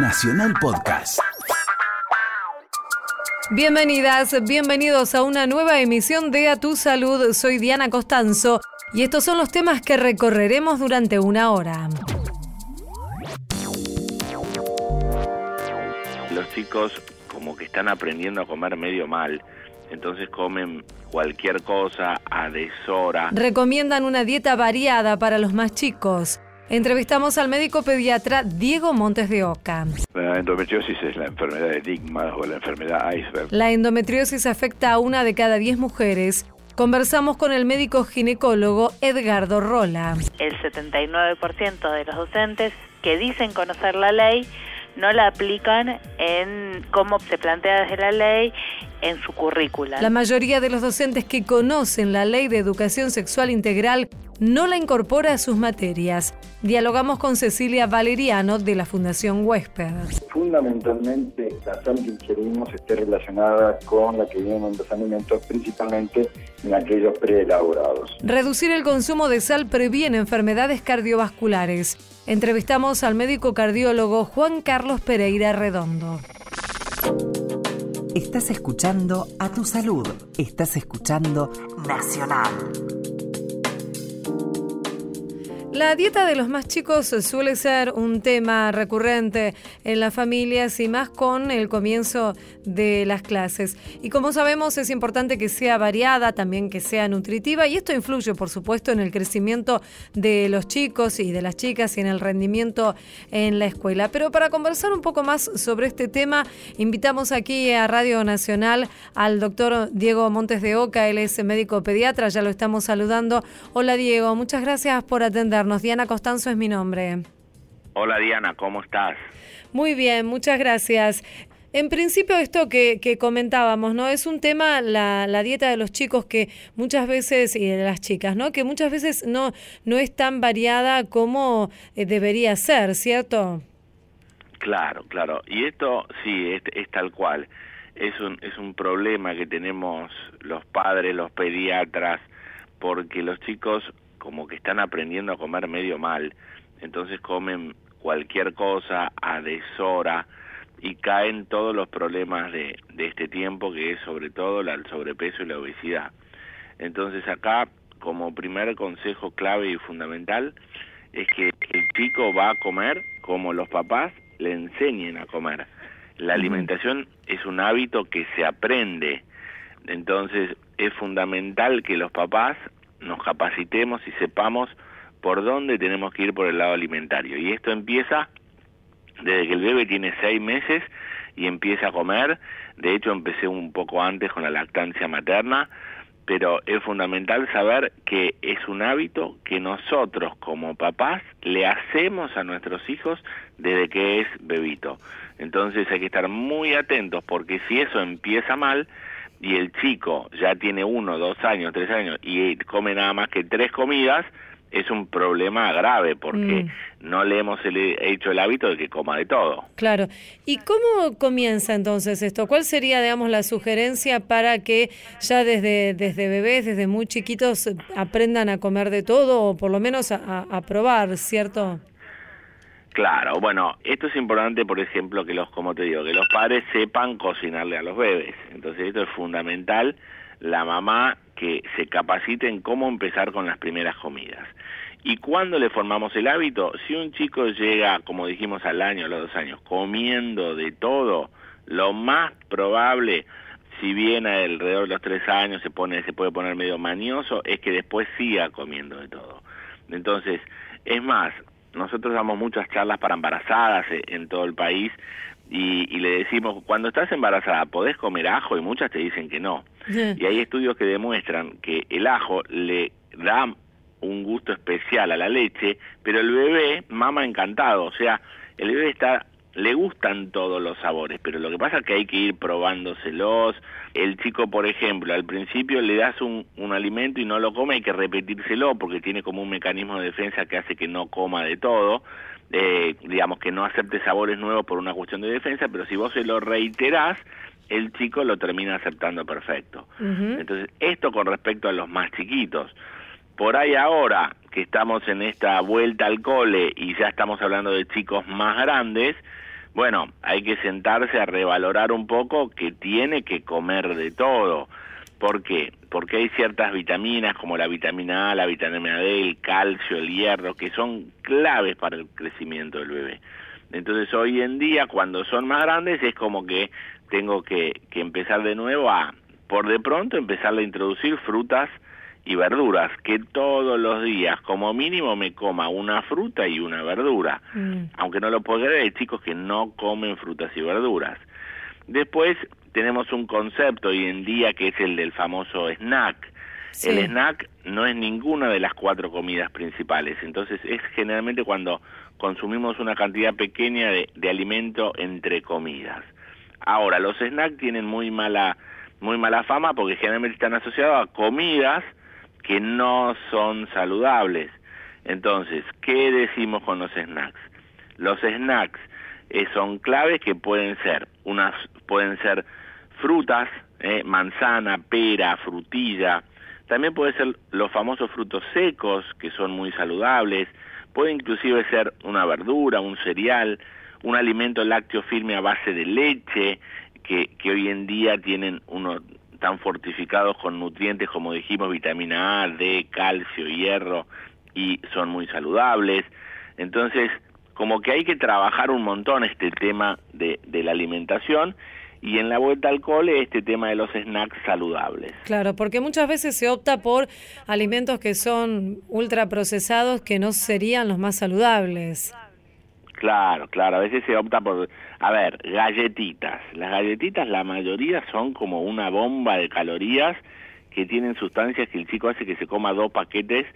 Nacional Podcast. Bienvenidas, bienvenidos a una nueva emisión de A Tu Salud. Soy Diana Costanzo y estos son los temas que recorreremos durante una hora. Los chicos como que están aprendiendo a comer medio mal, entonces comen cualquier cosa a deshora. Recomiendan una dieta variada para los más chicos. Entrevistamos al médico pediatra Diego Montes de Oca. La endometriosis es la enfermedad enigma o la enfermedad iceberg. La endometriosis afecta a una de cada diez mujeres. Conversamos con el médico ginecólogo Edgardo Rola. El 79% de los docentes que dicen conocer la ley no la aplican en cómo se plantea desde la ley en su currícula. La mayoría de los docentes que conocen la ley de educación sexual integral no la incorpora a sus materias. Dialogamos con Cecilia Valeriano de la Fundación Huésped. Fundamentalmente, la sal que ingerimos esté relacionada con la que viene en los alimentos, principalmente en aquellos preelaborados. Reducir el consumo de sal previene enfermedades cardiovasculares. Entrevistamos al médico cardiólogo Juan Carlos Pereira Redondo. Estás escuchando a tu salud. Estás escuchando Nacional. La dieta de los más chicos suele ser un tema recurrente en las familias y más con el comienzo de las clases. Y como sabemos es importante que sea variada, también que sea nutritiva y esto influye por supuesto en el crecimiento de los chicos y de las chicas y en el rendimiento en la escuela. Pero para conversar un poco más sobre este tema, invitamos aquí a Radio Nacional al doctor Diego Montes de Oca, él es médico pediatra, ya lo estamos saludando. Hola Diego, muchas gracias por atendernos. Diana Costanzo es mi nombre. Hola Diana, ¿cómo estás? Muy bien, muchas gracias. En principio esto que, comentábamos, ¿no? Es un tema, la, la, dieta de los chicos que muchas veces, y de las chicas, ¿no? Que muchas veces no, no es tan variada como eh, debería ser, ¿cierto? Claro, claro. Y esto sí, es, es tal cual. Es un, es un problema que tenemos los padres, los pediatras, porque los chicos como que están aprendiendo a comer medio mal, entonces comen cualquier cosa a deshora y caen todos los problemas de, de este tiempo que es sobre todo el sobrepeso y la obesidad. Entonces acá como primer consejo clave y fundamental es que el chico va a comer como los papás le enseñen a comer. La alimentación es un hábito que se aprende, entonces es fundamental que los papás nos capacitemos y sepamos por dónde tenemos que ir por el lado alimentario. Y esto empieza desde que el bebé tiene seis meses y empieza a comer. De hecho, empecé un poco antes con la lactancia materna, pero es fundamental saber que es un hábito que nosotros como papás le hacemos a nuestros hijos desde que es bebito. Entonces hay que estar muy atentos porque si eso empieza mal, y el chico ya tiene uno, dos años, tres años y come nada más que tres comidas, es un problema grave porque mm. no le hemos hecho el hábito de que coma de todo. Claro. ¿Y cómo comienza entonces esto? ¿Cuál sería, digamos, la sugerencia para que ya desde, desde bebés, desde muy chiquitos, aprendan a comer de todo o por lo menos a, a probar, ¿cierto? Claro, bueno, esto es importante, por ejemplo, que los, como te digo, que los padres sepan cocinarle a los bebés. Entonces esto es fundamental, la mamá que se capacite en cómo empezar con las primeras comidas. Y cuando le formamos el hábito, si un chico llega, como dijimos, al año, a los dos años, comiendo de todo, lo más probable, si bien alrededor de los tres años se pone, se puede poner medio manioso, es que después siga comiendo de todo. Entonces, es más, nosotros damos muchas charlas para embarazadas eh, en todo el país y, le decimos, cuando estás embarazada, ¿podés comer ajo? Y muchas te dicen que no. Y hay estudios que demuestran que el ajo le da un gusto especial a la leche, pero el bebé mama encantado, o sea, el bebé está le gustan todos los sabores, pero lo que pasa es que hay que ir probándoselos. El chico, por ejemplo, al principio le das un, un alimento y no lo come, hay que repetírselo porque tiene como un mecanismo de defensa que hace que no coma de todo. Eh, digamos que no acepte sabores nuevos por una cuestión de defensa, pero si vos se lo reiterás, el chico lo termina aceptando perfecto. Entonces, esto con respecto a los más chiquitos. Por ahí ahora que estamos en esta vuelta al cole y ya estamos hablando de chicos más grandes, bueno, hay que sentarse a revalorar un poco que tiene que comer de todo. ¿Por qué? Porque hay ciertas vitaminas como la vitamina A, la vitamina D, el calcio, el hierro, que son claves para el crecimiento del bebé. Entonces hoy en día, cuando son más grandes, es como que tengo que, que empezar de nuevo a, por de pronto, empezar a introducir frutas y verduras, que todos los días como mínimo me coma una fruta y una verdura. Mm. Aunque no lo puedo creer, hay chicos que no comen frutas y verduras. Después tenemos un concepto hoy en día que es el del famoso snack. Sí. El snack no es ninguna de las cuatro comidas principales, entonces es generalmente cuando consumimos una cantidad pequeña de, de alimento entre comidas. Ahora, los snacks tienen muy mala, muy mala fama porque generalmente están asociados a comidas que no son saludables. Entonces, ¿qué decimos con los snacks? Los snacks eh, son claves que pueden ser unas pueden ser frutas, eh, manzana, pera, frutilla. También puede ser los famosos frutos secos que son muy saludables. Puede inclusive ser una verdura, un cereal, un alimento lácteo firme a base de leche que, que hoy en día tienen uno tan fortificados con nutrientes como dijimos vitamina A, D, calcio, hierro y son muy saludables. Entonces, como que hay que trabajar un montón este tema de, de la alimentación y en la vuelta al cole este tema de los snacks saludables. Claro, porque muchas veces se opta por alimentos que son ultraprocesados que no serían los más saludables. Claro, claro, a veces se opta por, a ver, galletitas. Las galletitas la mayoría son como una bomba de calorías que tienen sustancias que el chico hace que se coma dos paquetes.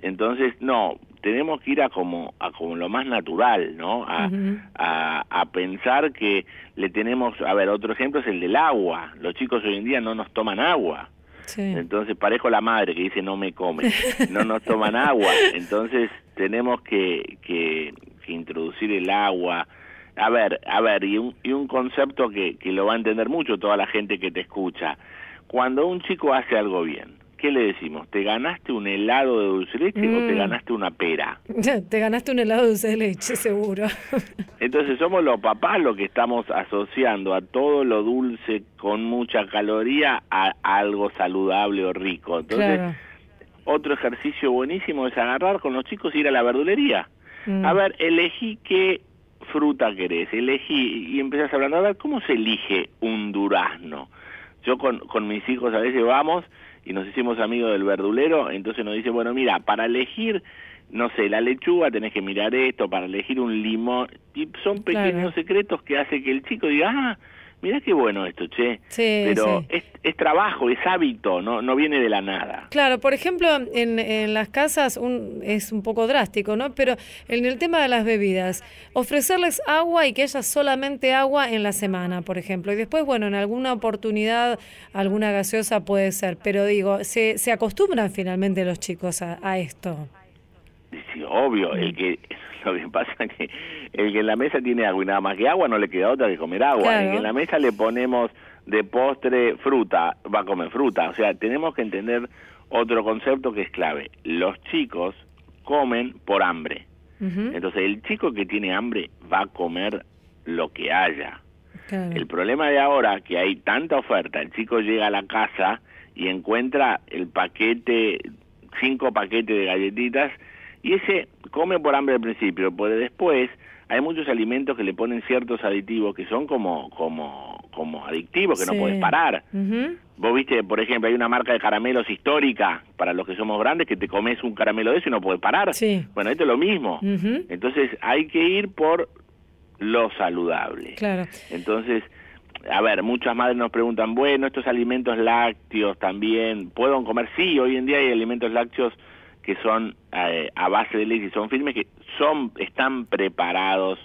Entonces, no, tenemos que ir a como a como lo más natural, ¿no? A, a, a pensar que le tenemos, a ver, otro ejemplo es el del agua. Los chicos hoy en día no nos toman agua. Sí. Entonces parejo la madre que dice no me come, no nos toman agua. Entonces tenemos que, que, que introducir el agua. A ver, a ver, y un, y un concepto que, que lo va a entender mucho toda la gente que te escucha. Cuando un chico hace algo bien, ¿qué le decimos? ¿Te ganaste un helado de dulce de leche o te Mm. ganaste una pera? Te ganaste un helado de dulce de leche, seguro. Entonces somos los papás los que estamos asociando a todo lo dulce con mucha caloría a algo saludable o rico. Entonces, claro. otro ejercicio buenísimo es agarrar con los chicos y ir a la verdulería. Mm. A ver, elegí qué fruta querés, elegí y empezás hablando, a ver, ¿cómo se elige un durazno? Yo con, con mis hijos a veces vamos y nos hicimos amigos del verdulero, entonces nos dice, bueno, mira, para elegir, no sé, la lechuga tenés que mirar esto, para elegir un limón, y son pequeños Claro. secretos que hace que el chico diga, ah, mira qué bueno esto, che. Sí, Pero sí. es, es trabajo, es hábito, no, no viene de la nada. Claro, por ejemplo, en, en las casas un, es un poco drástico, ¿no? Pero en el tema de las bebidas, ofrecerles agua y que haya solamente agua en la semana, por ejemplo. Y después, bueno, en alguna oportunidad, alguna gaseosa puede ser. Pero digo, se, se acostumbran finalmente los chicos a, a esto. Sí, obvio, el que lo que pasa es que el que en la mesa tiene agua y nada más que agua no le queda otra que comer agua. Claro. El que en la mesa le ponemos de postre fruta, va a comer fruta. O sea, tenemos que entender otro concepto que es clave. Los chicos comen por hambre. Entonces, el chico que tiene hambre va a comer lo que haya. claro. El problema de ahora que hay tanta oferta, el chico llega a la casa y encuentra el paquete, cinco paquetes de galletitas y ese come por hambre al principio, porque después hay muchos alimentos que le ponen ciertos aditivos que son como como como adictivos que Sí. no puedes parar. Vos viste, por ejemplo, hay una marca de caramelos histórica para los que somos grandes que te comes un caramelo de eso y no puedes parar. Sí. Bueno, esto es lo mismo. Entonces hay que ir por lo saludable. Claro. Entonces, a ver, muchas madres nos preguntan, bueno, estos alimentos lácteos también, ¿puedo comer? Sí, hoy en día hay alimentos lácteos que son eh, a base de leche y son firmes que son están preparados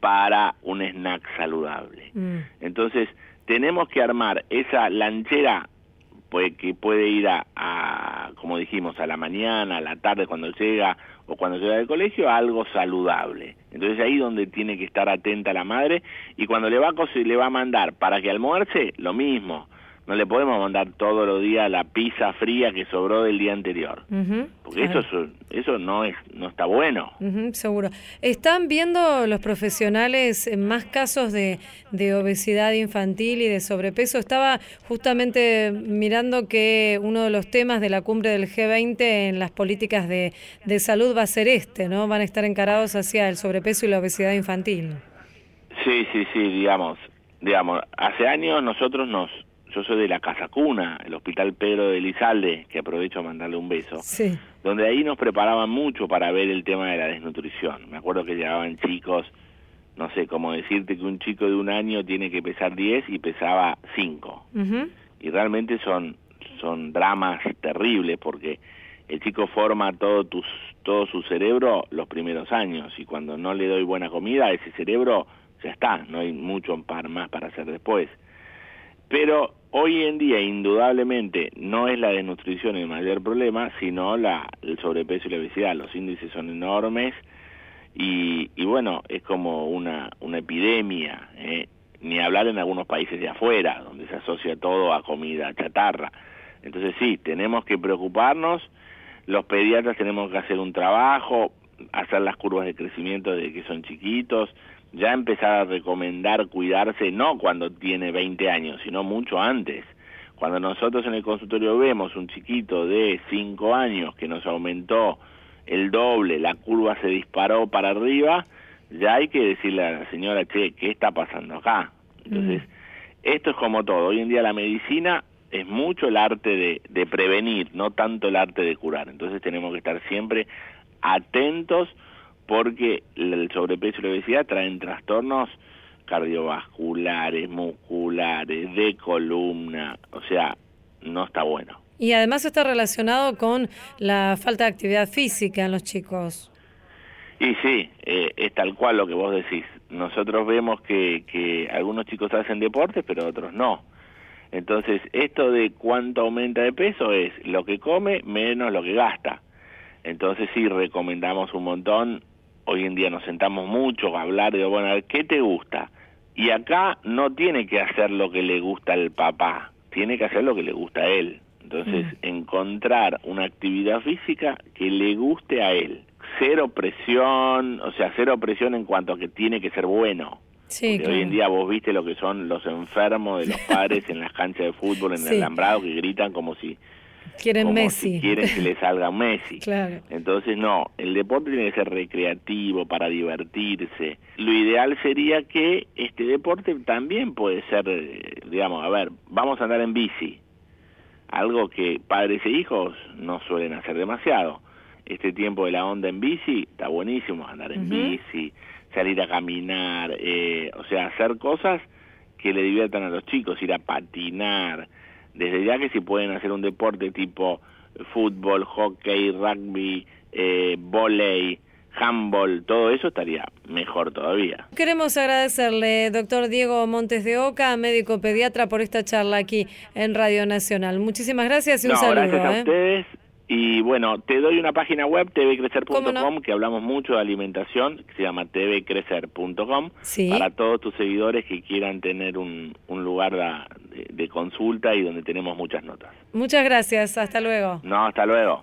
para un snack saludable. Mm. Entonces, tenemos que armar esa lanchera pues, que puede ir a, a, como dijimos, a la mañana, a la tarde cuando llega o cuando llega del colegio, a algo saludable. Entonces ahí donde tiene que estar atenta la madre y cuando le va a, le va a mandar para que almuerce, lo mismo. No le podemos mandar todos los días la pizza fría que sobró del día anterior. porque eso, eso no, es, no está bueno. seguro. ¿Están viendo los profesionales más casos de, de obesidad infantil y de sobrepeso? Estaba justamente mirando que uno de los temas de la cumbre del G20 en las políticas de, de salud va a ser este, ¿no? Van a estar encarados hacia el sobrepeso y la obesidad infantil. Sí, sí, sí, digamos, digamos, hace años nosotros nos yo soy de la Casa Cuna, el Hospital Pedro de Lizalde, que aprovecho a mandarle un beso, sí. donde ahí nos preparaban mucho para ver el tema de la desnutrición. Me acuerdo que llevaban chicos, no sé, cómo decirte que un chico de un año tiene que pesar 10 y pesaba 5. Y realmente son, son dramas terribles porque el chico forma todo, tus, todo su cerebro los primeros años y cuando no le doy buena comida, ese cerebro ya está, no hay mucho más para hacer después. Pero hoy en día, indudablemente, no es la desnutrición el mayor problema, sino la, el sobrepeso y la obesidad. Los índices son enormes y, y bueno, es como una, una epidemia, ¿eh? ni hablar en algunos países de afuera, donde se asocia todo a comida chatarra. Entonces sí, tenemos que preocuparnos, los pediatras tenemos que hacer un trabajo, hacer las curvas de crecimiento de que son chiquitos, ya empezar a recomendar cuidarse no cuando tiene 20 años, sino mucho antes. Cuando nosotros en el consultorio vemos un chiquito de 5 años que nos aumentó el doble, la curva se disparó para arriba, ya hay que decirle a la señora, che, ¿qué está pasando acá? Entonces, esto es como todo. Hoy en día la medicina es mucho el arte de, de prevenir, no tanto el arte de curar. Entonces tenemos que estar siempre atentos porque el sobrepeso y la obesidad traen trastornos cardiovasculares, musculares, de columna, o sea, no está bueno. Y además está relacionado con la falta de actividad física en los chicos. Y sí, eh, es tal cual lo que vos decís. Nosotros vemos que, que algunos chicos hacen deportes, pero otros no. Entonces, esto de cuánto aumenta de peso es lo que come menos lo que gasta. Entonces sí, recomendamos un montón hoy en día nos sentamos mucho a hablar de, bueno, a ver, ¿qué te gusta? Y acá no tiene que hacer lo que le gusta al papá, tiene que hacer lo que le gusta a él. Entonces, mm. encontrar una actividad física que le guste a él. Cero presión, o sea, cero presión en cuanto a que tiene que ser bueno. Sí, Hoy en día vos viste lo que son los enfermos de los padres en las canchas de fútbol, en el alambrado, que gritan como si Quieren Messi. quieren que le salga Messi. Claro. Entonces, no, el deporte tiene que ser recreativo, para divertirse. Lo ideal sería que este deporte también puede ser, eh, digamos, a ver, vamos a andar en bici. Algo que padres e hijos no suelen hacer demasiado. Este tiempo de la onda en bici está buenísimo, andar en bici, salir a caminar, eh, o sea, hacer cosas que le diviertan a los chicos, ir a patinar, desde ya que si pueden hacer un deporte tipo fútbol, hockey, rugby, eh, volei, handball, todo eso estaría mejor todavía. Queremos agradecerle, doctor Diego Montes de Oca, médico pediatra, por esta charla aquí en Radio Nacional. Muchísimas gracias y un saludo. Gracias a ¿eh? ustedes y bueno, te doy una página web, tvcrecer.com, que hablamos mucho de alimentación, que se llama tvcrecer.com, para todos tus seguidores que quieran tener un, un lugar de, de consulta y donde tenemos muchas notas. Muchas gracias, hasta luego. No, hasta luego.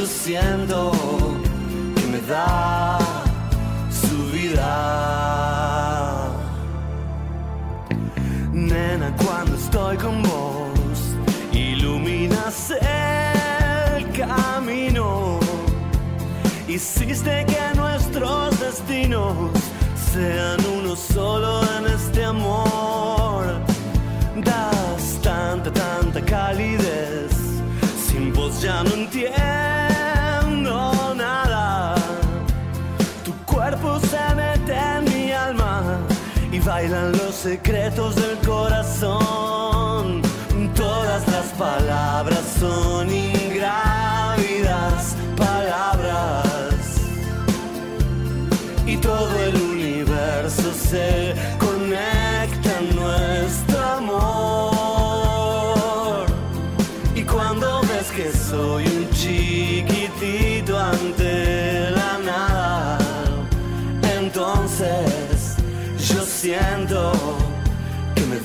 yo siento que me da su vida. Nena, cuando estoy con vos, iluminas el camino. Hiciste que nuestros destinos sean uno solo en este amor. Das tanta, tanta calidez. Sin vos ya no entiendo bailan los secretos del corazón. Todas las palabras son ingrávidas palabras y todo el universo se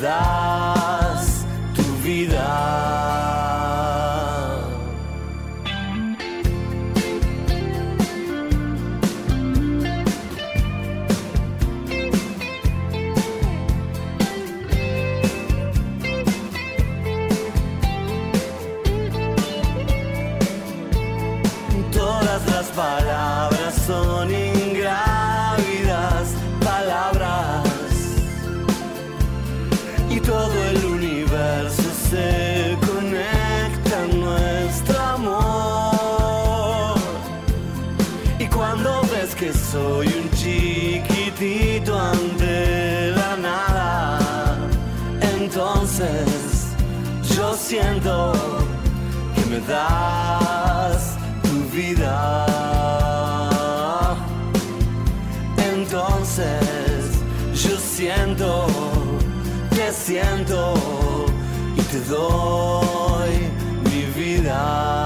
das tu vida. Das tu vida. Entonces yo siento, te siento y te doy mi vida.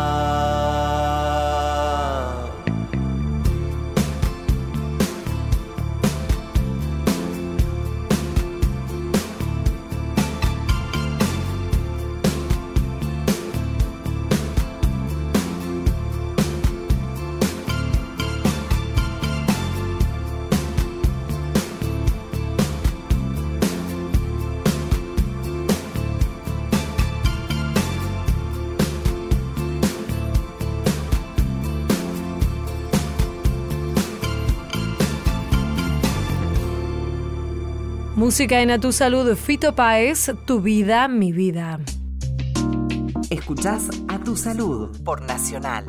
Música en A Tu Salud, Fito Páez, Tu Vida, Mi Vida. Escuchás a tu salud por Nacional.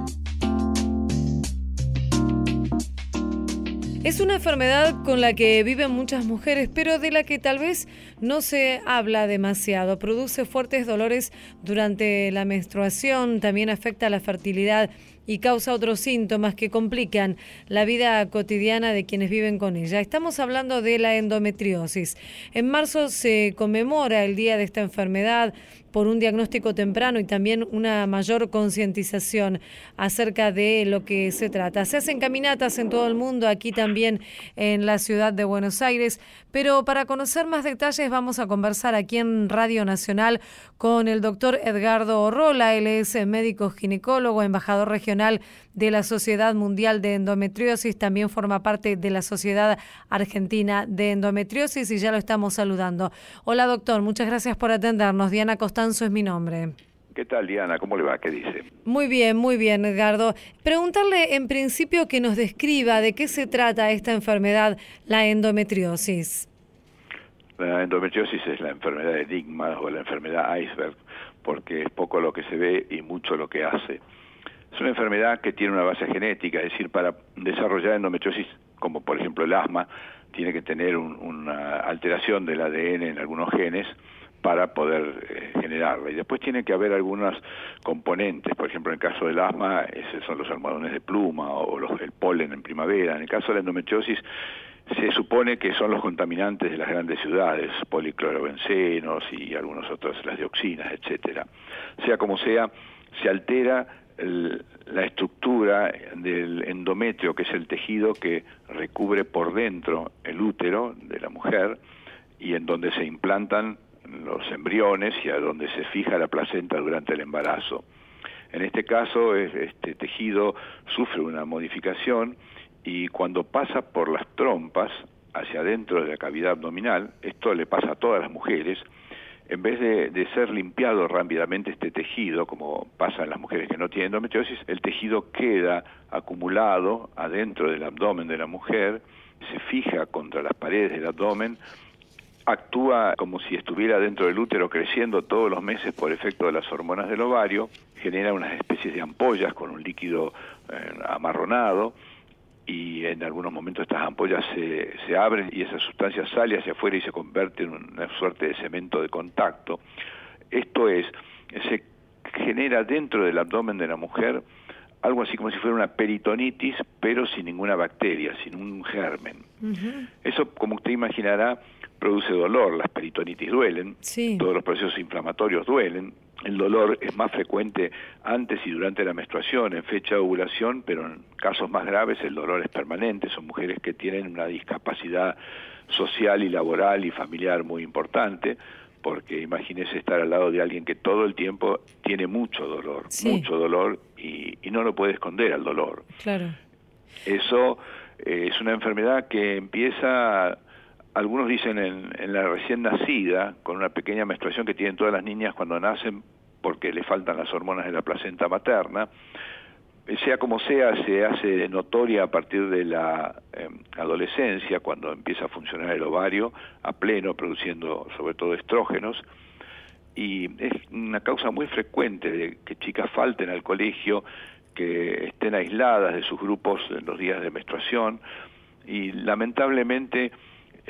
Es una enfermedad con la que viven muchas mujeres, pero de la que tal vez no se habla demasiado. Produce fuertes dolores durante la menstruación, también afecta la fertilidad y causa otros síntomas que complican la vida cotidiana de quienes viven con ella. Estamos hablando de la endometriosis. En marzo se conmemora el día de esta enfermedad por un diagnóstico temprano y también una mayor concientización acerca de lo que se trata. Se hacen caminatas en todo el mundo, aquí también en la ciudad de Buenos Aires, pero para conocer más detalles vamos a conversar aquí en Radio Nacional con el doctor Edgardo Orrola, él es médico ginecólogo, embajador regional de la Sociedad Mundial de Endometriosis, también forma parte de la Sociedad Argentina de Endometriosis y ya lo estamos saludando. Hola doctor, muchas gracias por atendernos. Diana Costanzo es mi nombre. ¿Qué tal, Diana? ¿Cómo le va? ¿Qué dice? Muy bien, muy bien, Edgardo. Preguntarle en principio que nos describa de qué se trata esta enfermedad, la endometriosis. La endometriosis es la enfermedad enigma o la enfermedad iceberg, porque es poco lo que se ve y mucho lo que hace. Es una enfermedad que tiene una base genética, es decir, para desarrollar endometriosis, como por ejemplo el asma, tiene que tener un, una alteración del ADN en algunos genes para poder eh, generarla. Y después tiene que haber algunos componentes, por ejemplo, en el caso del asma, esos son los almohadones de pluma o los, el polen en primavera. En el caso de la endometriosis, se supone que son los contaminantes de las grandes ciudades, policlorobencenos y algunos otros, las dioxinas, etcétera. Sea como sea, se altera la estructura del endometrio, que es el tejido que recubre por dentro el útero de la mujer y en donde se implantan los embriones y a donde se fija la placenta durante el embarazo. En este caso, este tejido sufre una modificación y cuando pasa por las trompas hacia adentro de la cavidad abdominal, esto le pasa a todas las mujeres, en vez de, ser limpiado rápidamente este tejido, como pasa en las mujeres que no tienen endometriosis, el tejido queda acumulado adentro del abdomen de la mujer, se fija contra las paredes del abdomen, actúa como si estuviera dentro del útero creciendo todos los meses por efecto de las hormonas del ovario, genera unas especies de ampollas con un líquido eh, amarronado, y en algunos momentos estas ampollas se, se abren y esa sustancia sale hacia afuera y se convierte en una suerte de cemento de contacto. Esto es, se genera dentro del abdomen de la mujer algo así como si fuera una peritonitis, pero sin ninguna bacteria, sin un germen. Eso, como usted imaginará, produce dolor. Las peritonitis duelen, todos los procesos inflamatorios duelen, el dolor es más frecuente antes y durante la menstruación, en fecha de ovulación, pero en casos más graves el dolor es permanente. Son mujeres que tienen una discapacidad social y laboral y familiar muy importante, porque imagínese estar al lado de alguien que todo el tiempo tiene mucho dolor, mucho dolor y, no lo puede esconder al dolor. Claro. Eso eh, es una enfermedad que empieza algunos dicen en, la recién nacida, con una pequeña menstruación que tienen todas las niñas cuando nacen porque le faltan las hormonas de la placenta materna, sea como sea, se hace notoria a partir de la em, adolescencia, cuando empieza a funcionar el ovario a pleno, produciendo sobre todo estrógenos, y es una causa muy frecuente de que chicas falten al colegio, que estén aisladas de sus grupos en los días de menstruación, y lamentablemente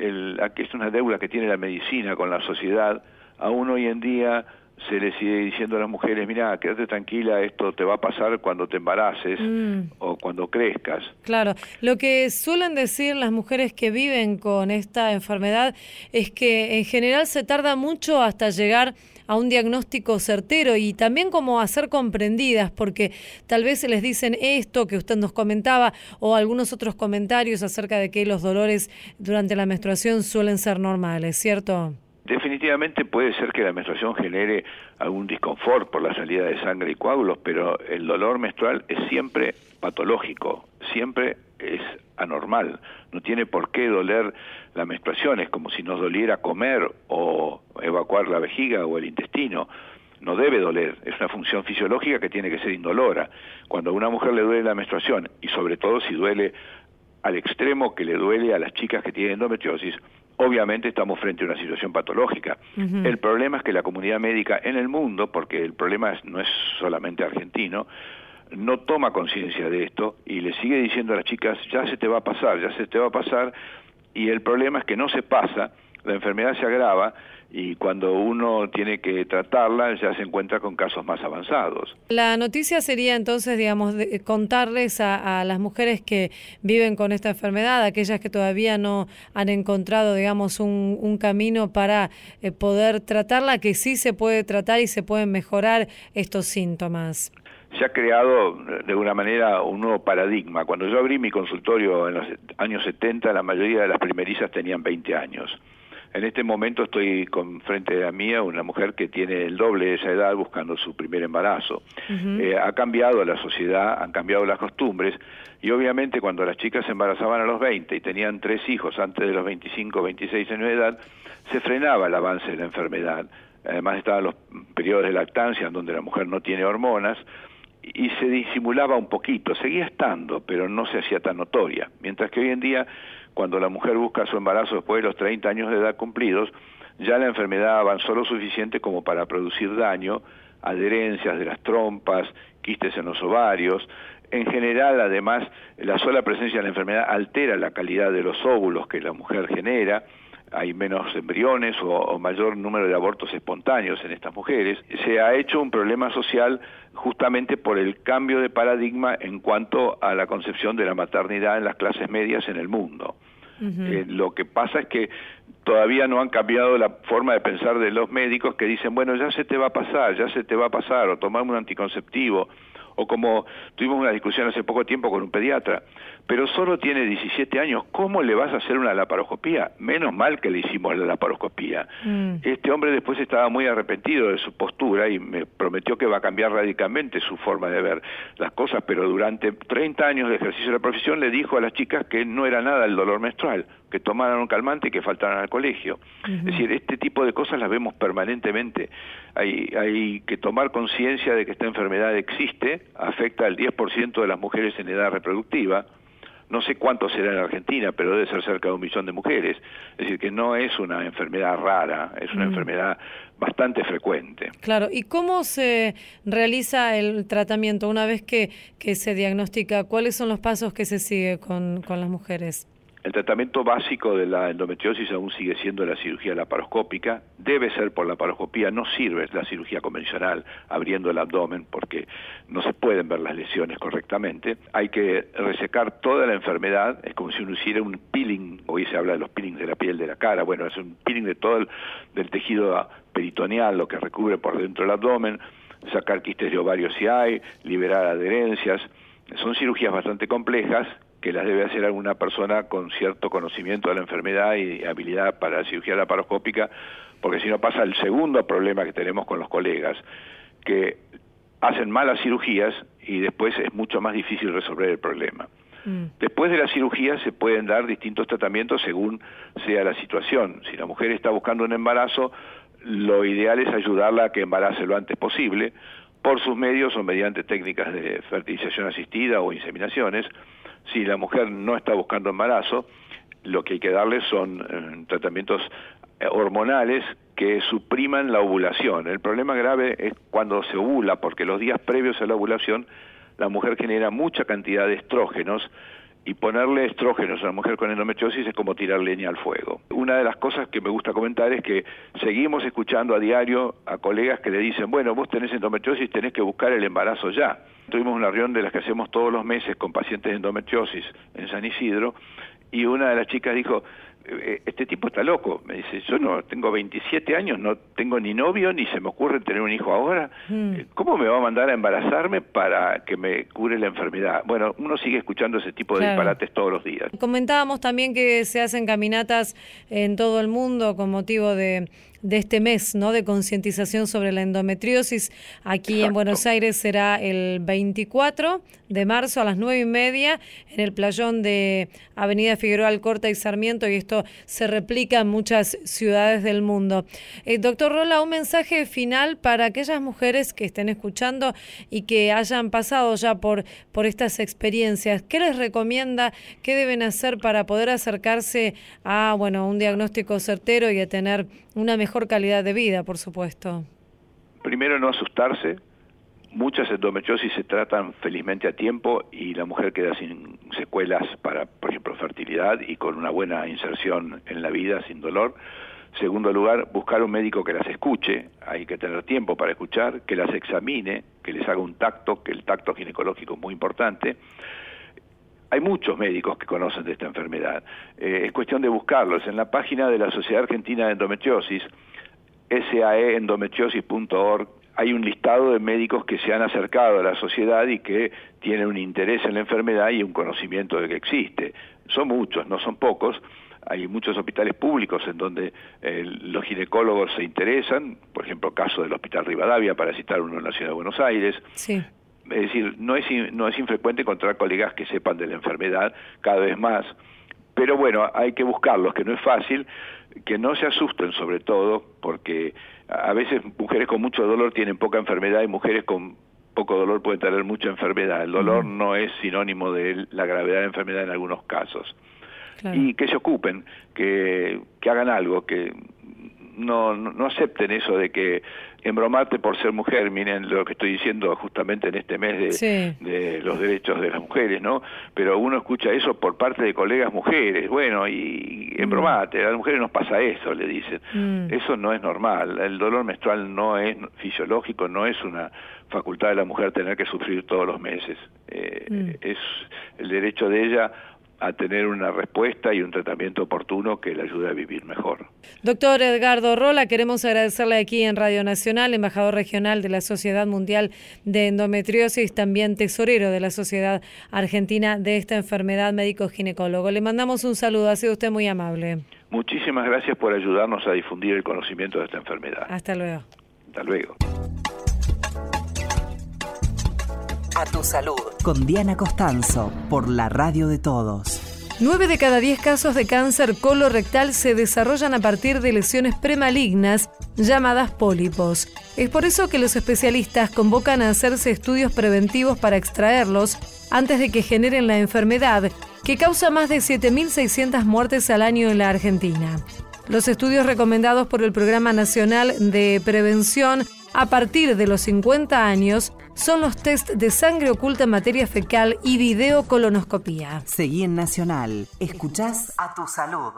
el, que es una deuda que tiene la medicina con la sociedad, aún hoy en día se le sigue diciendo a las mujeres, mira, quédate tranquila, esto te va a pasar cuando te embaraces mm. o cuando crezcas. Claro, lo que suelen decir las mujeres que viven con esta enfermedad es que en general se tarda mucho hasta llegar a un diagnóstico certero y también como a ser comprendidas, porque tal vez se les dicen esto que usted nos comentaba o algunos otros comentarios acerca de que los dolores durante la menstruación suelen ser normales, ¿cierto? Definitivamente puede ser que la menstruación genere algún disconfort por la salida de sangre y coágulos, pero el dolor menstrual es siempre patológico, siempre es anormal, no tiene por qué doler la menstruación, es como si nos doliera comer o evacuar la vejiga o el intestino, no debe doler, es una función fisiológica que tiene que ser indolora. Cuando a una mujer le duele la menstruación, y sobre todo si duele al extremo que le duele a las chicas que tienen endometriosis, obviamente estamos frente a una situación patológica. El problema es que la comunidad médica en el mundo, porque el problema no es solamente argentino, no toma conciencia de esto y le sigue diciendo a las chicas, ya se te va a pasar, ya se te va a pasar, y el problema es que no se pasa, la enfermedad se agrava y cuando uno tiene que tratarla ya se encuentra con casos más avanzados. La noticia sería entonces, digamos, contarles a, las mujeres que viven con esta enfermedad, aquellas que todavía no han encontrado, digamos, un, camino para eh, poder tratarla, que sí se puede tratar y se pueden mejorar estos síntomas se ha creado de alguna manera un nuevo paradigma. Cuando yo abrí mi consultorio en los años 70, la mayoría de las primerizas tenían 20 años. En este momento estoy con frente a mí una mujer que tiene el doble de esa edad buscando su primer embarazo. Eh, ha cambiado la sociedad, han cambiado las costumbres y obviamente cuando las chicas se embarazaban a los 20 y tenían tres hijos antes de los 25 26 años de edad, se frenaba el avance de la enfermedad. Además estaban los periodos de lactancia en donde la mujer no tiene hormonas y se disimulaba un poquito, seguía estando, pero no se hacía tan notoria. Mientras que hoy en día cuando la mujer busca su embarazo después de los 30 años de edad cumplidos, ya la enfermedad avanzó lo suficiente como para producir daño, adherencias de las trompas, quistes en los ovarios. En general, además, la sola presencia de la enfermedad altera la calidad de los óvulos que la mujer genera, hay menos embriones o, mayor número de abortos espontáneos en estas mujeres. Se ha hecho un problema social justamente por el cambio de paradigma en cuanto a la concepción de la maternidad en las clases medias en el mundo. Eh, lo que pasa es que todavía no han cambiado la forma de pensar de los médicos que dicen, bueno, ya se te va a pasar, ya se te va a pasar, o tomar un anticonceptivo, O como tuvimos una discusión hace poco tiempo con un pediatra, pero solo tiene 17 años, ¿cómo le vas a hacer una laparoscopía? Menos mal que le hicimos la laparoscopía. Mm. Este hombre después estaba muy arrepentido de su postura y me prometió que va a cambiar radicalmente su forma de ver las cosas, pero durante 30 años de ejercicio de la profesión le dijo a las chicas que no era nada el dolor menstrual, que tomaran un calmante y que faltaran al colegio. Es decir, este tipo de cosas las vemos permanentemente. Hay, hay que tomar conciencia de que esta enfermedad existe, afecta al 10% de las mujeres en edad reproductiva, no sé cuánto será en Argentina, pero debe ser cerca de un millón de mujeres. Es decir, que no es una enfermedad rara, es una enfermedad bastante frecuente. Claro, ¿y cómo se realiza el tratamiento una vez que, que se diagnostica? ¿Cuáles son los pasos que se sigue con, con las mujeres? El tratamiento básico de la endometriosis aún sigue siendo la cirugía laparoscópica, debe ser por la laparoscopía, no sirve la cirugía convencional abriendo el abdomen porque no se pueden ver las lesiones correctamente. Hay que resecar toda la enfermedad, es como si uno hiciera un peeling, hoy se habla de los peelings de la piel de la cara, bueno, es un peeling de todo el del tejido peritoneal, lo que recubre por dentro del abdomen, sacar quistes de ovario si hay, liberar adherencias. Son cirugías bastante complejas que las debe hacer alguna persona con cierto conocimiento de la enfermedad y habilidad para la cirugía laparoscópica, porque si no pasa el segundo problema que tenemos con los colegas, que hacen malas cirugías y después es mucho más difícil resolver el problema. Mm. Después de la cirugía se pueden dar distintos tratamientos según sea la situación. Si la mujer está buscando un embarazo, lo ideal es ayudarla a que embarace lo antes posible, por sus medios o mediante técnicas de fertilización asistida o inseminaciones si la mujer no está buscando embarazo, lo que hay que darle son eh, tratamientos eh, hormonales que supriman la ovulación. El problema grave es cuando se ovula, porque los días previos a la ovulación la mujer genera mucha cantidad de estrógenos y ponerle estrógenos a una mujer con endometriosis es como tirar leña al fuego. Una de las cosas que me gusta comentar es que seguimos escuchando a diario a colegas que le dicen, bueno, vos tenés endometriosis, tenés que buscar el embarazo ya. Tuvimos una reunión de las que hacemos todos los meses con pacientes de endometriosis en San Isidro y una de las chicas dijo, eh, este tipo está loco. Me dice, yo no tengo 27 años, no tengo ni novio, ni se me ocurre tener un hijo ahora. Mm. Eh, ¿Cómo me va a mandar a embarazarme para que me cure la enfermedad? Bueno, uno sigue escuchando ese tipo de disparates todos los días. Comentábamos también que se hacen caminatas en todo el mundo con motivo de de este mes ¿no? de concientización sobre la endometriosis. Aquí en Buenos Aires será el 24 de marzo a las 9 y media en el playón de Avenida Figueroa Alcorta y Sarmiento y esto se replica en muchas ciudades del mundo. Eh, doctor Rola, un mensaje final para aquellas mujeres que estén escuchando y que hayan pasado ya por, por estas experiencias. ¿Qué les recomienda? ¿Qué deben hacer para poder acercarse a bueno, un diagnóstico certero y a tener una mejor calidad de vida, por supuesto. Primero, no asustarse. Muchas endometriosis se tratan felizmente a tiempo y la mujer queda sin secuelas para, por ejemplo, fertilidad y con una buena inserción en la vida sin dolor. Segundo lugar, buscar un médico que las escuche, hay que tener tiempo para escuchar, que las examine, que les haga un tacto, que el tacto ginecológico es muy importante hay muchos médicos que conocen de esta enfermedad. Eh, es cuestión de buscarlos. En la página de la Sociedad Argentina de Endometriosis, saeendometriosis.org, hay un listado de médicos que se han acercado a la sociedad y que tienen un interés en la enfermedad y un conocimiento de que existe. Son muchos, no son pocos. Hay muchos hospitales públicos en donde eh, los ginecólogos se interesan, por ejemplo, caso del Hospital Rivadavia, para citar uno en la Ciudad de Buenos Aires. Sí es decir, no es, no es infrecuente encontrar colegas que sepan de la enfermedad cada vez más, pero bueno, hay que buscarlos, que no es fácil, que no se asusten sobre todo, porque a veces mujeres con mucho dolor tienen poca enfermedad y mujeres con poco dolor pueden tener mucha enfermedad. El dolor no es sinónimo de la gravedad de la enfermedad en algunos casos. Y que se ocupen, que, que hagan algo, que no, no, acepten eso de que embromarte por ser mujer, miren lo que estoy diciendo justamente en este mes de, de, los derechos de las mujeres, ¿no? Pero uno escucha eso por parte de colegas mujeres, bueno, y embromate, a las mujeres nos pasa eso, le dicen. Mm. Eso no es normal, el dolor menstrual no es fisiológico, no es una facultad de la mujer tener que sufrir todos los meses. Eh, mm. Es el derecho de ella a tener una respuesta y un tratamiento oportuno que le ayude a vivir mejor. Doctor Edgardo Rola, queremos agradecerle aquí en Radio Nacional, embajador regional de la Sociedad Mundial de Endometriosis, también tesorero de la Sociedad Argentina de esta enfermedad médico-ginecólogo. Le mandamos un saludo, ha sido usted muy amable. Muchísimas gracias por ayudarnos a difundir el conocimiento de esta enfermedad. Hasta luego. Hasta luego. A tu salud. Con Diana Costanzo, por la radio de todos. Nueve de cada diez casos de cáncer colorectal se desarrollan a partir de lesiones premalignas llamadas pólipos. Es por eso que los especialistas convocan a hacerse estudios preventivos para extraerlos antes de que generen la enfermedad, que causa más de 7.600 muertes al año en la Argentina. Los estudios recomendados por el Programa Nacional de Prevención a partir de los 50 años son los test de sangre oculta en materia fecal y videocolonoscopía. Seguí en Nacional. Escuchás a tu salud.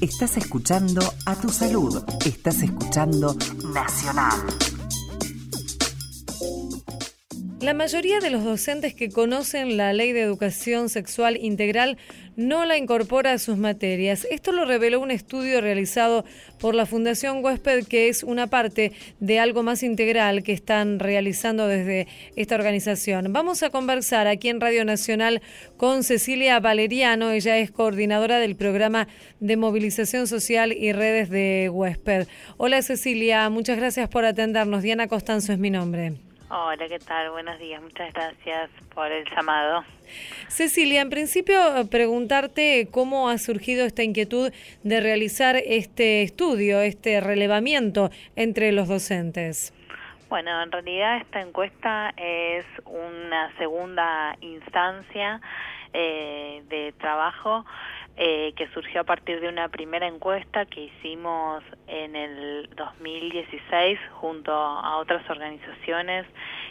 Estás escuchando a tu salud. Estás escuchando Nacional. La mayoría de los docentes que conocen la ley de educación sexual integral no la incorpora a sus materias. Esto lo reveló un estudio realizado por la Fundación Huésped, que es una parte de algo más integral que están realizando desde esta organización. Vamos a conversar aquí en Radio Nacional con Cecilia Valeriano. Ella es coordinadora del programa de movilización social y redes de Huésped. Hola Cecilia, muchas gracias por atendernos. Diana Costanzo es mi nombre. Hola, ¿qué tal? Buenos días. Muchas gracias por el llamado. Cecilia, en principio preguntarte cómo ha surgido esta inquietud de realizar este estudio, este relevamiento entre los docentes. Bueno, en realidad esta encuesta es una segunda instancia eh, de trabajo eh, que surgió a partir de una primera encuesta que hicimos en el 2016 junto a otras organizaciones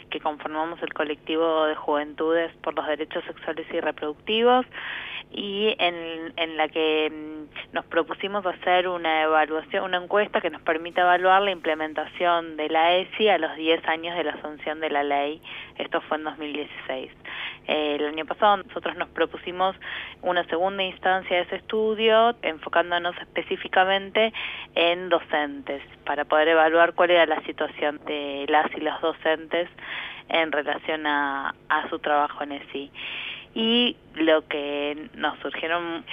que conformamos el colectivo de juventudes por los derechos sexuales y reproductivos y en, en la que mm, nos propusimos hacer una evaluación, una encuesta que nos permita evaluar la implementación de la ESI a los 10 años de la asunción de la ley. Esto fue en 2016 el año pasado nosotros nos propusimos una segunda instancia de ese estudio enfocándonos específicamente en docentes para poder evaluar cuál era la situación de las y los docentes en relación a, su trabajo en ESI y lo que nos surgieron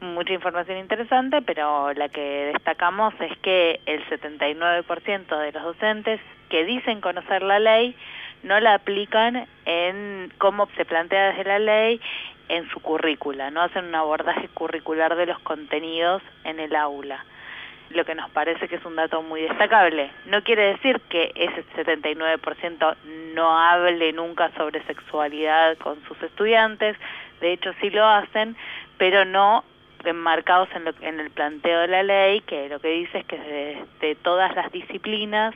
mucha información interesante, pero la que destacamos es que el 79% de los docentes que dicen conocer la ley no la aplican en cómo se plantea desde la ley en su currícula, no hacen un abordaje curricular de los contenidos en el aula lo que nos parece que es un dato muy destacable. No quiere decir que ese 79% no hable nunca sobre sexualidad con sus estudiantes, de hecho sí lo hacen, pero no enmarcados en, lo, en el planteo de la ley, que lo que dice es que de, de todas las disciplinas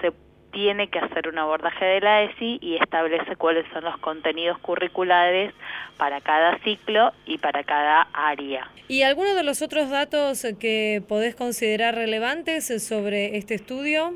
se tiene que hacer un abordaje de la ESI y establece cuáles son los contenidos curriculares para cada ciclo y para cada área. ¿Y alguno de los otros datos que podés considerar relevantes sobre este estudio?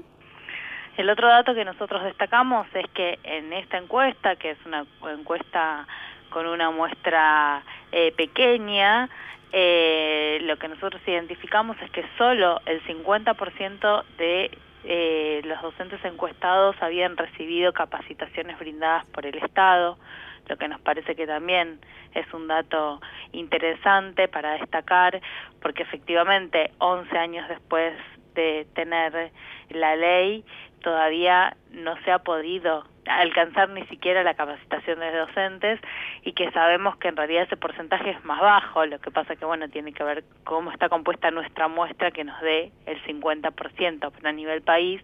El otro dato que nosotros destacamos es que en esta encuesta, que es una encuesta con una muestra eh, pequeña, eh, lo que nosotros identificamos es que solo el 50% de eh, los docentes encuestados habían recibido capacitaciones brindadas por el Estado, lo que nos parece que también es un dato interesante para destacar, porque efectivamente 11 años después de tener la ley, todavía no se ha podido alcanzar ni siquiera la capacitación de docentes y que sabemos que en realidad ese porcentaje es más bajo, lo que pasa que bueno, tiene que ver cómo está compuesta nuestra muestra que nos dé el 50%, pero a nivel país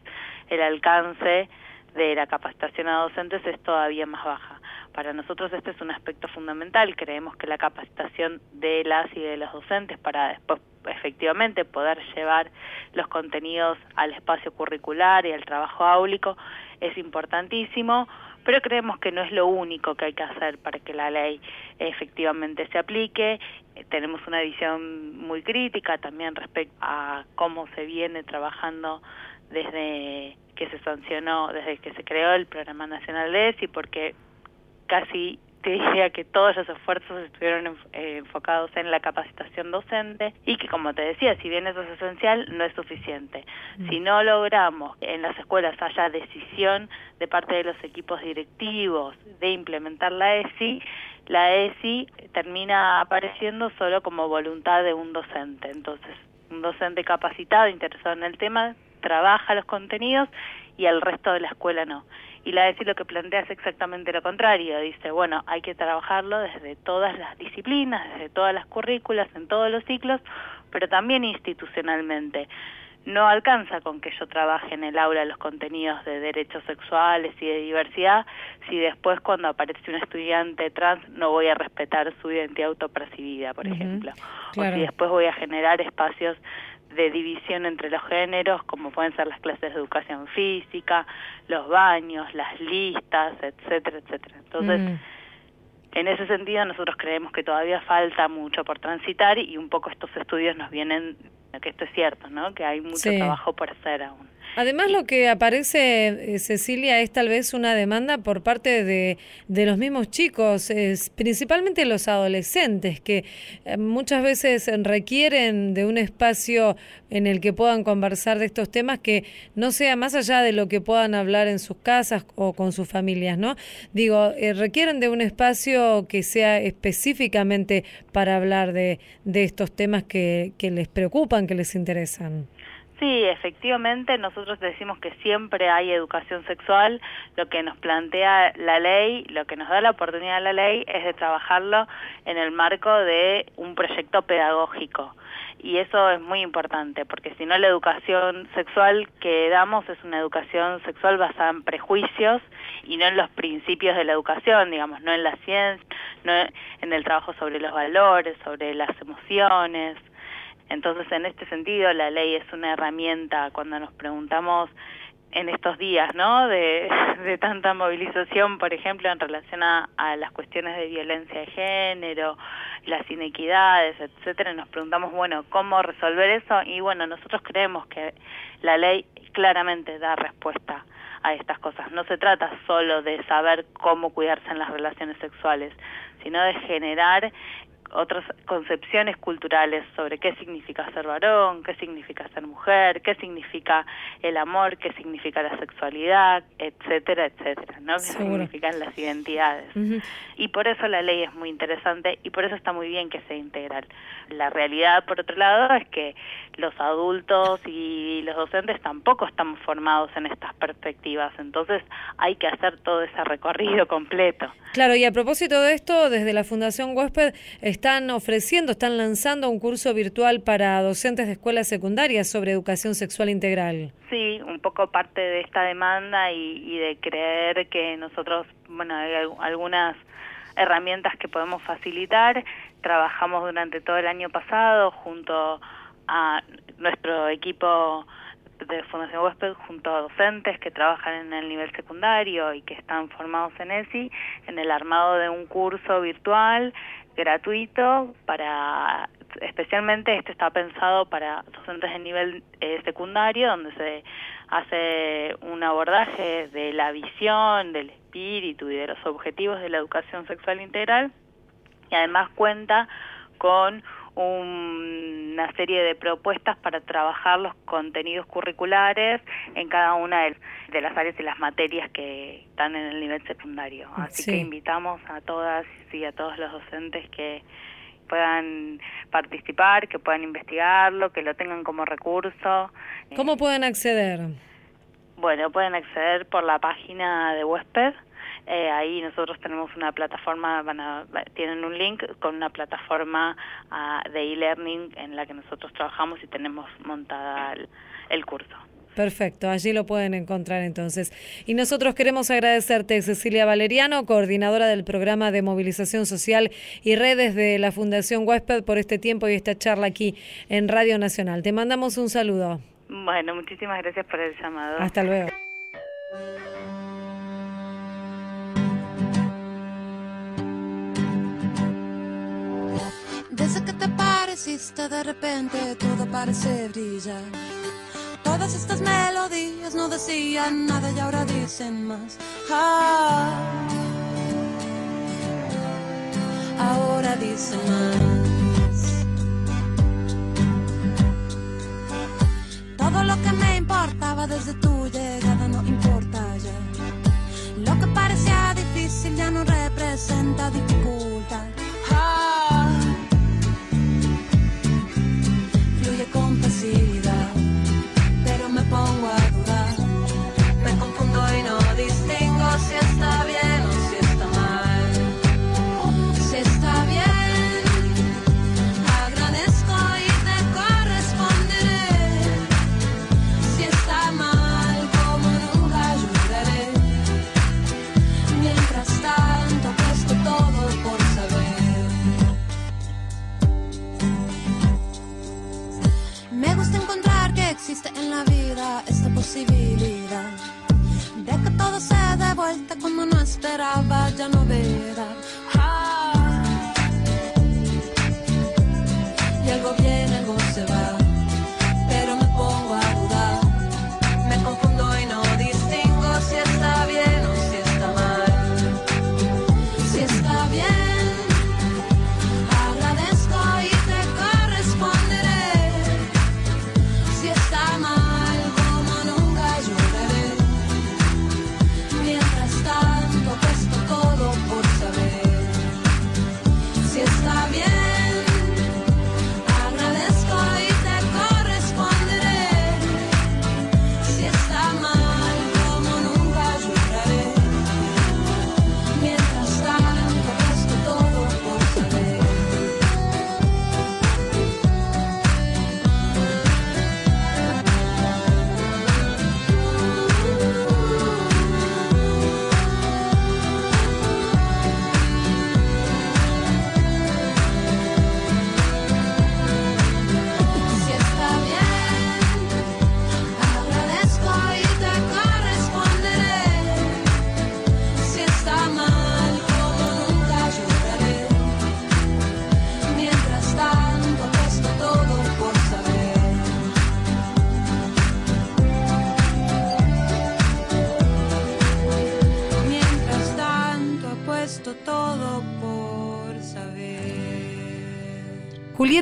el alcance de la capacitación a docentes es todavía más baja. Para nosotros este es un aspecto fundamental, creemos que la capacitación de las y de los docentes para después efectivamente poder llevar los contenidos al espacio curricular y al trabajo áulico es importantísimo, pero creemos que no es lo único que hay que hacer para que la ley efectivamente se aplique. Eh, tenemos una visión muy crítica también respecto a cómo se viene trabajando desde que se sancionó, desde que se creó el Programa Nacional de ESI, porque casi te diría que todos los esfuerzos estuvieron eh, enfocados en la capacitación docente y que, como te decía, si bien eso es esencial, no es suficiente. Mm. Si no logramos en las escuelas haya decisión de parte de los equipos directivos de implementar la ESI, la ESI termina apareciendo solo como voluntad de un docente. Entonces, un docente capacitado, interesado en el tema, trabaja los contenidos y el resto de la escuela no. Y la ESI lo que plantea es exactamente lo contrario. Dice, bueno, hay que trabajarlo desde todas las disciplinas, desde todas las currículas, en todos los ciclos, pero también institucionalmente no alcanza con que yo trabaje en el aula los contenidos de derechos sexuales y de diversidad si después cuando aparece un estudiante trans no voy a respetar su identidad autopercibida, por ejemplo. O si después voy a generar espacios de división entre los géneros, como pueden ser las clases de educación física, los baños, las listas, etcétera, etcétera. Entonces, mm. en ese sentido nosotros creemos que todavía falta mucho por transitar y un poco estos estudios nos vienen que esto es cierto, ¿no? Que hay mucho trabajo por hacer aún. Además, lo que aparece, eh, Cecilia, es tal vez una demanda por parte de, de los mismos chicos, es, principalmente los adolescentes, que eh, muchas veces requieren de un espacio en el que puedan conversar de estos temas que no sea más allá de lo que puedan hablar en sus casas o con sus familias, ¿no? Digo, eh, requieren de un espacio que sea específicamente para hablar de, de estos temas que, que les preocupan, que les interesan. Sí, efectivamente, nosotros decimos que siempre hay educación sexual. Lo que nos plantea la ley, lo que nos da la oportunidad la ley es de trabajarlo en el marco de un proyecto pedagógico. Y eso es muy importante, porque si no la educación sexual que damos es una educación sexual basada en prejuicios y no en los principios de la educación, digamos, no en la ciencia, no en el trabajo sobre los valores, sobre las emociones, entonces, en este sentido, la ley es una herramienta cuando nos preguntamos en estos días, ¿no? De, tanta movilización, por ejemplo, en relación a, las cuestiones de violencia de género, las inequidades, etcétera, nos preguntamos, bueno, ¿cómo resolver eso? Y bueno, nosotros creemos que la ley claramente da respuesta a estas cosas. No se trata solo de saber cómo cuidarse en las relaciones sexuales, sino de generar otras concepciones culturales sobre qué significa ser varón, qué significa ser mujer, qué significa el amor, qué significa la sexualidad, etcétera, etcétera, ¿no? Qué significan las identidades. Y por eso la ley es muy interesante y por eso está muy bien que sea integral. La realidad, por otro lado, es que los adultos y los docentes tampoco estamos formados en estas perspectivas, entonces hay que hacer todo ese recorrido completo. Claro, y a propósito de esto, desde la Fundación Huésped están ofreciendo, están lanzando un curso virtual para docentes de escuelas secundarias sobre educación sexual integral. Sí, un poco parte de esta demanda y, de creer que nosotros, bueno, hay algunas herramientas que podemos facilitar. Trabajamos durante todo el año pasado junto a nuestro equipo de Fundación Huésped junto a docentes que trabajan en el nivel secundario y que están formados en ESI en el armado de un curso virtual gratuito para especialmente este está pensado para docentes de nivel eh, secundario donde se hace un abordaje de la visión, del espíritu y de los objetivos de la educación sexual integral y además cuenta con una serie de propuestas para trabajar los contenidos curriculares en cada una de, las áreas y las materias que están en el nivel secundario. Así que invitamos a todas y a todos los docentes que puedan participar, que puedan investigarlo, que lo tengan como recurso. ¿Cómo pueden acceder? Bueno, pueden acceder por la página de huésped, eh, ahí nosotros tenemos una plataforma, van a, tienen un link con una plataforma ah, de e-learning en la que nosotros trabajamos y tenemos montada el, curso. Perfecto, allí lo pueden encontrar entonces. Y nosotros queremos agradecerte, Cecilia Valeriano, coordinadora del programa de movilización social y redes de la Fundación Huésped, por este tiempo y esta charla aquí en Radio Nacional. Te mandamos un saludo. Bueno, muchísimas gracias por el llamado. Hasta luego. De repente todo parece brillar. Todas estas melodías no decían nada y ahora dicen más. Ah. ahora dice más. Todo lo que me importaba desde tu llegada no importa ya. Lo que parecía difícil ya no representa dificultad. De que todo se dé vuelta cuando no esperaba, ya no verá.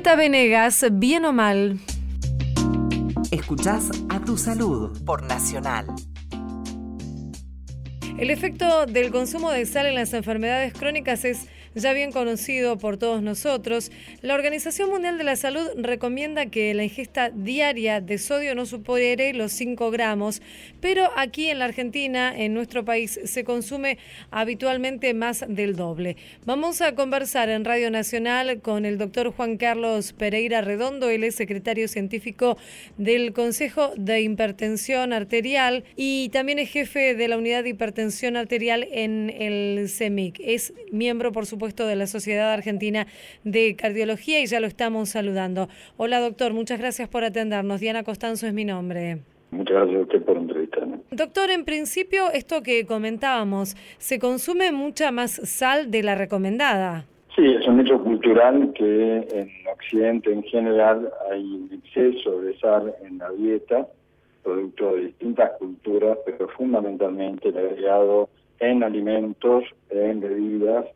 Julieta Venegas, bien o mal. Escuchás a tu salud por Nacional. El efecto del consumo de sal en las enfermedades crónicas es ya bien conocido por todos nosotros. La Organización Mundial de la Salud recomienda que la ingesta diaria de sodio no supere los 5 gramos, pero aquí en la Argentina, en nuestro país, se consume habitualmente más del doble. Vamos a conversar en Radio Nacional con el doctor Juan Carlos Pereira Redondo, él es secretario científico del Consejo de Hipertensión Arterial y también es jefe de la unidad de hipertensión arterial en el CEMIC. Es miembro, por supuesto, de la Sociedad Argentina de Cardiología y ya lo estamos saludando. Hola, doctor, muchas gracias por atendernos. Diana Costanzo es mi nombre. Muchas gracias a usted por entrevistarme. Doctor, en principio, esto que comentábamos, ¿se consume mucha más sal de la recomendada? Sí, es un hecho cultural que en Occidente en general hay un exceso de sal en la dieta, producto de distintas culturas, pero fundamentalmente el agregado en alimentos, en bebidas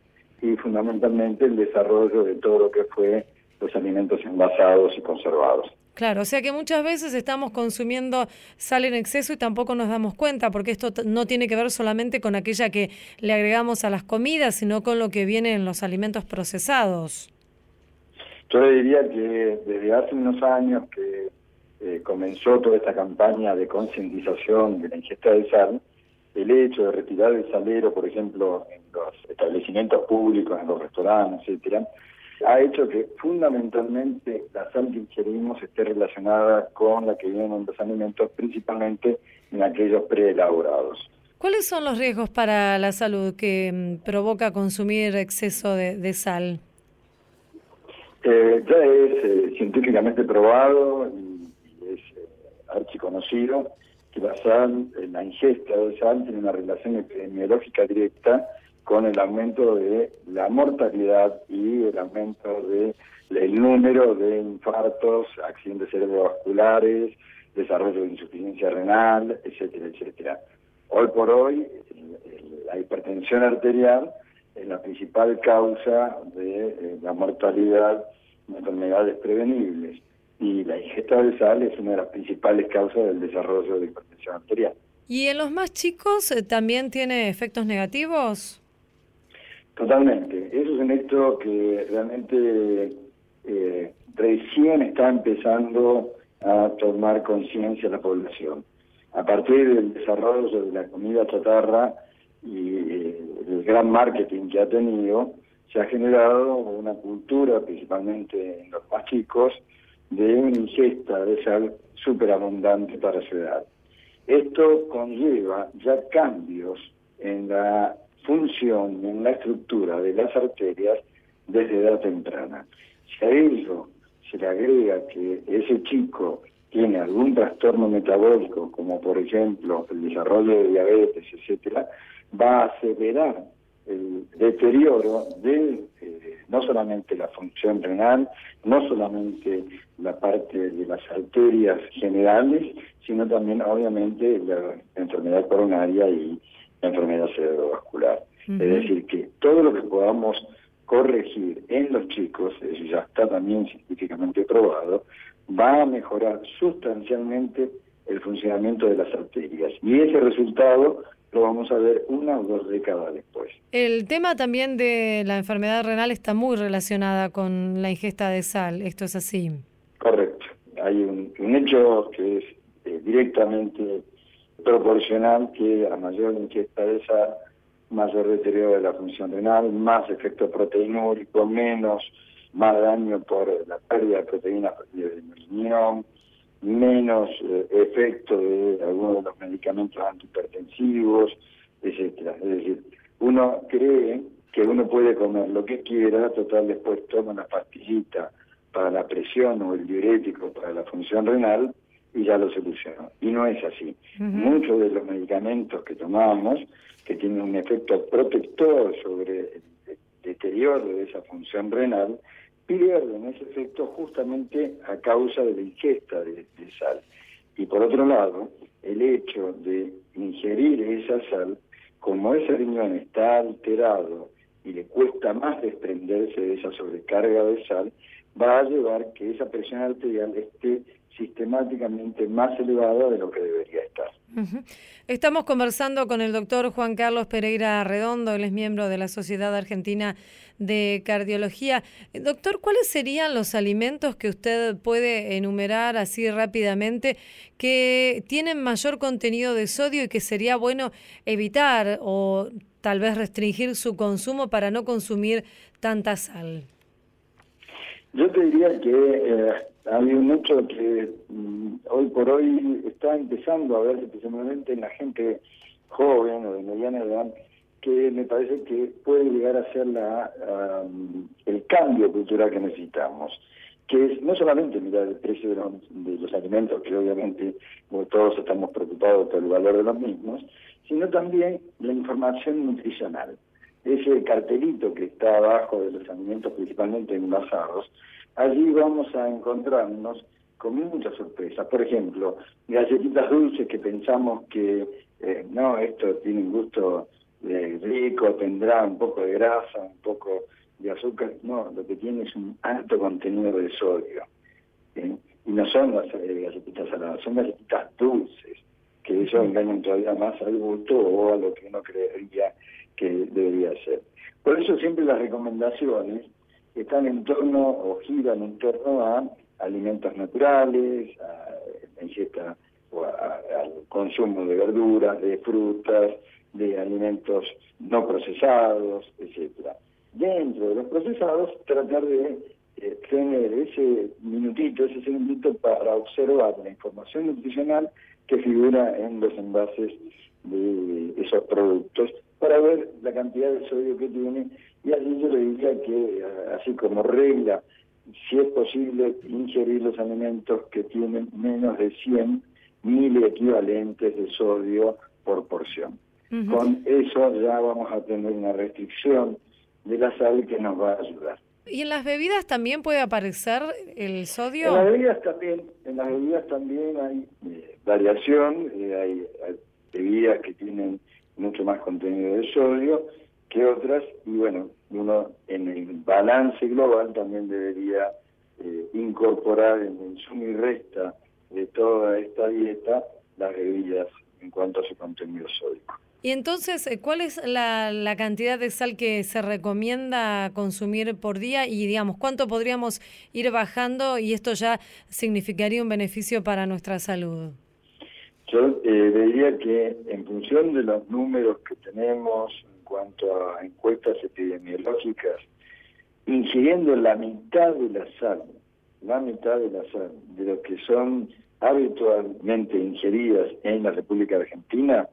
y fundamentalmente el desarrollo de todo lo que fue los alimentos envasados y conservados. Claro, o sea que muchas veces estamos consumiendo sal en exceso y tampoco nos damos cuenta, porque esto no tiene que ver solamente con aquella que le agregamos a las comidas, sino con lo que viene en los alimentos procesados. Yo le diría que desde hace unos años que eh, comenzó toda esta campaña de concientización de la ingesta de sal, el hecho de retirar el salero, por ejemplo, en los establecimientos públicos, en los restaurantes, etcétera, ha hecho que fundamentalmente la sal que ingerimos esté relacionada con la que viene en los alimentos, principalmente en aquellos preelaborados. ¿Cuáles son los riesgos para la salud que mm, provoca consumir exceso de, de sal? Eh, ya es eh, científicamente probado y, y es eh, archiconocido que la sal, eh, la ingesta de sal tiene una relación epidemiológica directa con el aumento de la mortalidad y el aumento de el número de infartos, accidentes cerebrovasculares, desarrollo de insuficiencia renal, etcétera, etcétera. Hoy por hoy, la hipertensión arterial es la principal causa de eh, la mortalidad de enfermedades prevenibles y la ingesta de sal es una de las principales causas del desarrollo de hipertensión arterial. ¿Y en los más chicos eh, también tiene efectos negativos? Totalmente. Eso es un hecho que realmente eh, recién está empezando a tomar conciencia la población. A partir del desarrollo de la comida chatarra y eh, el gran marketing que ha tenido, se ha generado una cultura, principalmente en los más chicos, de una ingesta de sal superabundante para su edad. Esto conlleva ya cambios en la función, en la estructura de las arterias desde edad temprana. Si a ello se le agrega que ese chico tiene algún trastorno metabólico, como por ejemplo el desarrollo de diabetes, etcétera, va a acelerar el deterioro de eh, no solamente la función renal, no solamente la parte de las arterias generales, sino también obviamente la enfermedad coronaria y la enfermedad cerebrovascular. Es decir, que todo lo que podamos corregir en los chicos, eso ya está también científicamente probado, va a mejorar sustancialmente el funcionamiento de las arterias. Y ese resultado lo vamos a ver una o dos décadas después. El tema también de la enfermedad renal está muy relacionada con la ingesta de sal, ¿esto es así? Correcto. Hay un, un hecho que es eh, directamente proporcional que a mayor ingesta de sal, mayor deterioro de la función renal, más efecto proteinúrico, menos, más daño por la pérdida de proteínas del riñón, menos eh, efecto de algunos de los medicamentos antihipertensivos, etcétera. Es decir, uno cree que uno puede comer lo que quiera, total después toma una pastillita para la presión o el diurético para la función renal y ya lo solucionó. Y no es así. Muchos de los medicamentos que tomamos, que tienen un efecto protector sobre el deterioro de esa función renal, pierden ese efecto justamente a causa de la ingesta de, sal. Y por otro lado, el hecho de ingerir esa sal, como ese riñón está alterado y le cuesta más desprenderse de esa sobrecarga de sal, va a llevar que esa presión arterial esté sistemáticamente más elevada de lo que debería estar. Estamos conversando con el doctor Juan Carlos Pereira Redondo, él es miembro de la Sociedad Argentina de Cardiología. Doctor, ¿cuáles serían los alimentos que usted puede enumerar así rápidamente que tienen mayor contenido de sodio y que sería bueno evitar o tal vez restringir su consumo para no consumir tanta sal? Yo te diría que eh, hay un hecho que mm, hoy por hoy está empezando a ver, especialmente en la gente joven o de mediana edad, que me parece que puede llegar a ser la, el cambio cultural que necesitamos, que es no solamente mirar el precio de los alimentos, que obviamente todos estamos preocupados por el valor de los mismos, sino también la información nutricional. Ese cartelito que está abajo de los alimentos principalmente envasados, allí vamos a encontrarnos con muchas sorpresas. Por ejemplo, galletitas dulces que pensamos que eh, no, esto tiene un gusto eh, rico, tendrá un poco de grasa, un poco de azúcar. No, lo que tiene es un alto contenido de sodio. Y no son las eh, galletitas saladas, son galletitas dulces, que eso engañan todavía más al gusto o a lo que uno creería que debería ser. Por eso siempre las recomendaciones están en torno o giran en torno a alimentos naturales, a ingesta o al consumo de verduras, de frutas, de alimentos no procesados, etcétera. Dentro de los procesados, tratar de eh, tener ese minutito, ese segundito para observar la información nutricional que figura en los envases de esos productos para ver la cantidad de sodio que tiene diría que eh, así como regla si es posible ingerir los alimentos que tienen menos de 100 mil equivalentes de sodio por porción. Con eso ya vamos a tener una restricción de la sal que nos va a ayudar. ¿Y en las bebidas también puede aparecer el sodio? En las bebidas también, en las bebidas también hay eh, variación, eh, hay bebidas que tienen mucho más contenido de sodio que otras y bueno, uno en el balance global también debería eh, incorporar en el suma y resta de toda esta dieta las bebidas en cuanto a su contenido sódico. Y entonces, eh, ¿cuál es la, la, cantidad de sal que se recomienda consumir por día? Y digamos, ¿cuánto podríamos ir bajando? Y esto ya significaría un beneficio para nuestra salud. Yo eh, diría que en función de los números que tenemos en cuanto a encuestas epidemiológicas, ingiriendo la mitad de la sal, la mitad de la sal, de lo que son habitualmente ingeridas en la República Argentina,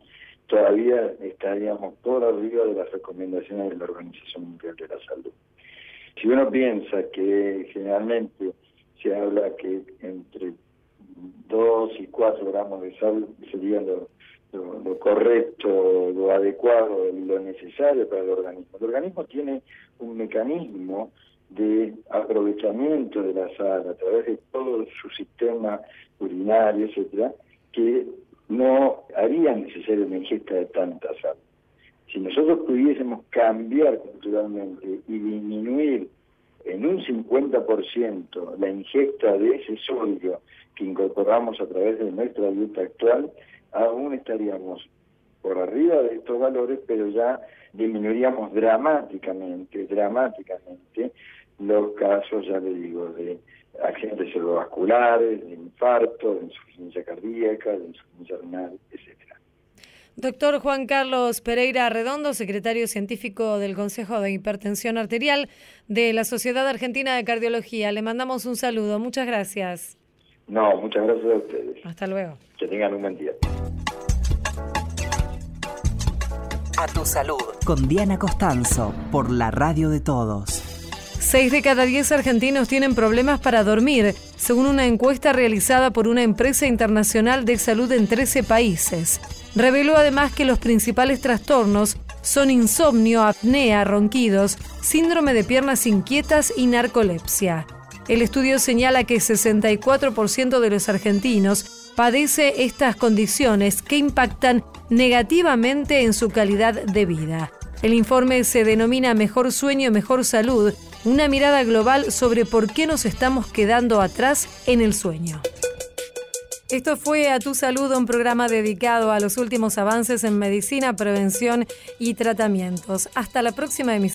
todavía estaríamos por arriba de las recomendaciones de la Organización Mundial de la Salud. Si uno piensa que generalmente se habla que entre 2 y 4 gramos de sal sería lo, lo, correcto, lo adecuado, lo necesario para el organismo. El organismo tiene un mecanismo de aprovechamiento de la sal a través de todo su sistema urinario, etcétera, que no haría necesaria una ingesta de tanta sal. Si nosotros pudiésemos cambiar culturalmente y disminuir en un 50% la ingesta de ese sodio que incorporamos a través de nuestra dieta actual, aún estaríamos por arriba de estos valores, pero ya disminuiríamos dramáticamente, dramáticamente los casos, ya le digo, de accidentes cerebrovasculares, de infarto, de insuficiencia cardíaca, de insuficiencia renal, etcétera. Doctor Juan Carlos Pereira Redondo, secretario científico del Consejo de Hipertensión Arterial de la Sociedad Argentina de Cardiología. Le mandamos un saludo. Muchas gracias. No, muchas gracias a ustedes. Hasta luego. Que tengan un buen día. A tu salud. Con Diana Costanzo, por la radio de todos. Seis de cada diez argentinos tienen problemas para dormir, según una encuesta realizada por una empresa internacional de salud en 13 países. Reveló además que los principales trastornos son insomnio, apnea, ronquidos, síndrome de piernas inquietas y narcolepsia. El estudio señala que 64% de los argentinos padece estas condiciones que impactan negativamente en su calidad de vida. El informe se denomina Mejor Sueño, Mejor Salud una mirada global sobre por qué nos estamos quedando atrás en el sueño. Esto fue A Tu Salud, un programa dedicado a los últimos avances en medicina, prevención y tratamientos. Hasta la próxima emisión.